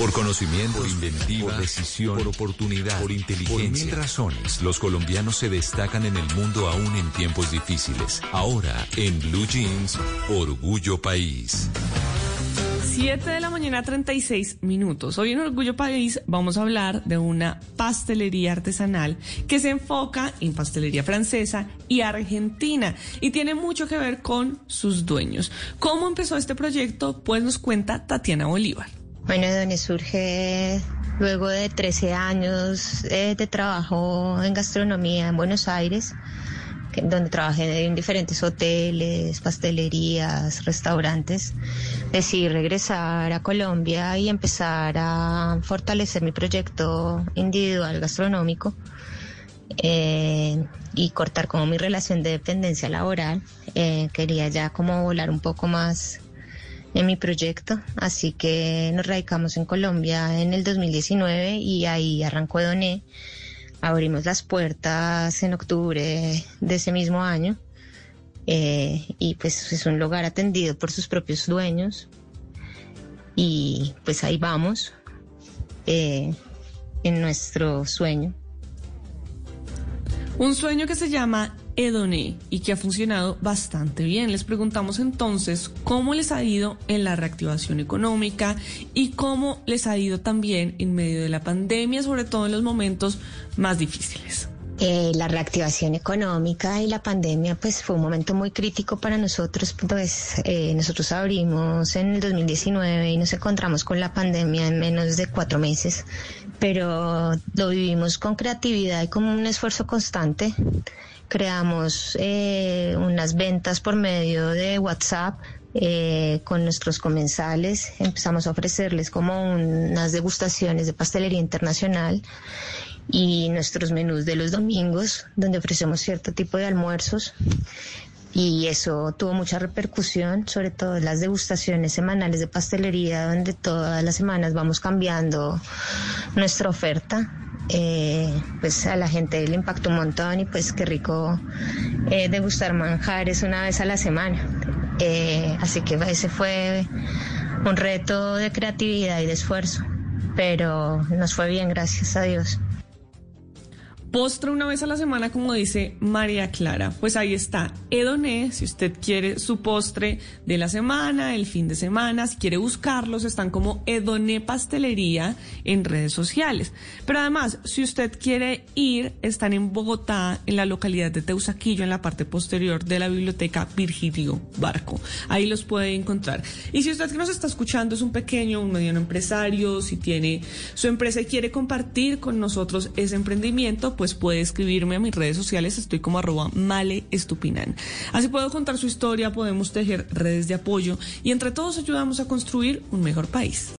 Por conocimiento, por inventiva, por decisión, por oportunidad, por inteligencia. Por mil razones, los colombianos se destacan en el mundo aún en tiempos difíciles. Ahora, en Blue Jeans, Orgullo País. 7 de la mañana, 36 minutos. Hoy en Orgullo País vamos a hablar de una pastelería artesanal que se enfoca en pastelería francesa y argentina y tiene mucho que ver con sus dueños. ¿Cómo empezó este proyecto? Pues nos cuenta Tatiana Bolívar. Bueno, donde surge luego de 13 años eh, de trabajo en gastronomía en Buenos Aires donde trabajé en diferentes hoteles, pastelerías, restaurantes, decidí regresar a Colombia y empezar a fortalecer mi proyecto individual gastronómico eh, y cortar como mi relación de dependencia laboral. Eh, quería ya como volar un poco más en mi proyecto, así que nos radicamos en Colombia en el 2019 y ahí arrancó Doné abrimos las puertas en octubre de ese mismo año eh, y pues es un lugar atendido por sus propios dueños y pues ahí vamos eh, en nuestro sueño. Un sueño que se llama Edoné y que ha funcionado bastante bien. Les preguntamos entonces cómo les ha ido en la reactivación económica y cómo les ha ido también en medio de la pandemia, sobre todo en los momentos más difíciles. Eh, la reactivación económica y la pandemia pues fue un momento muy crítico para nosotros. Pues eh, nosotros abrimos en el 2019 y nos encontramos con la pandemia en menos de cuatro meses pero lo vivimos con creatividad y con un esfuerzo constante. Creamos eh, unas ventas por medio de WhatsApp eh, con nuestros comensales. Empezamos a ofrecerles como unas degustaciones de pastelería internacional y nuestros menús de los domingos, donde ofrecemos cierto tipo de almuerzos. Y eso tuvo mucha repercusión, sobre todo en las degustaciones semanales de pastelería, donde todas las semanas vamos cambiando nuestra oferta eh, pues a la gente le impactó un montón y pues qué rico eh, degustar manjares una vez a la semana. Eh, así que ese fue un reto de creatividad y de esfuerzo, pero nos fue bien, gracias a Dios. Postre una vez a la semana, como dice María Clara. Pues ahí está, Edoné, si usted quiere su postre de la semana, el fin de semana, si quiere buscarlos, están como Edoné Pastelería en redes sociales. Pero además, si usted quiere ir, están en Bogotá, en la localidad de Teusaquillo, en la parte posterior de la biblioteca Virgilio Barco. Ahí los puede encontrar. Y si usted que nos está escuchando es un pequeño, un mediano empresario, si tiene su empresa y quiere compartir con nosotros ese emprendimiento, pues puede escribirme a mis redes sociales, estoy como arroba male estupinan. Así puedo contar su historia, podemos tejer redes de apoyo y entre todos ayudamos a construir un mejor país.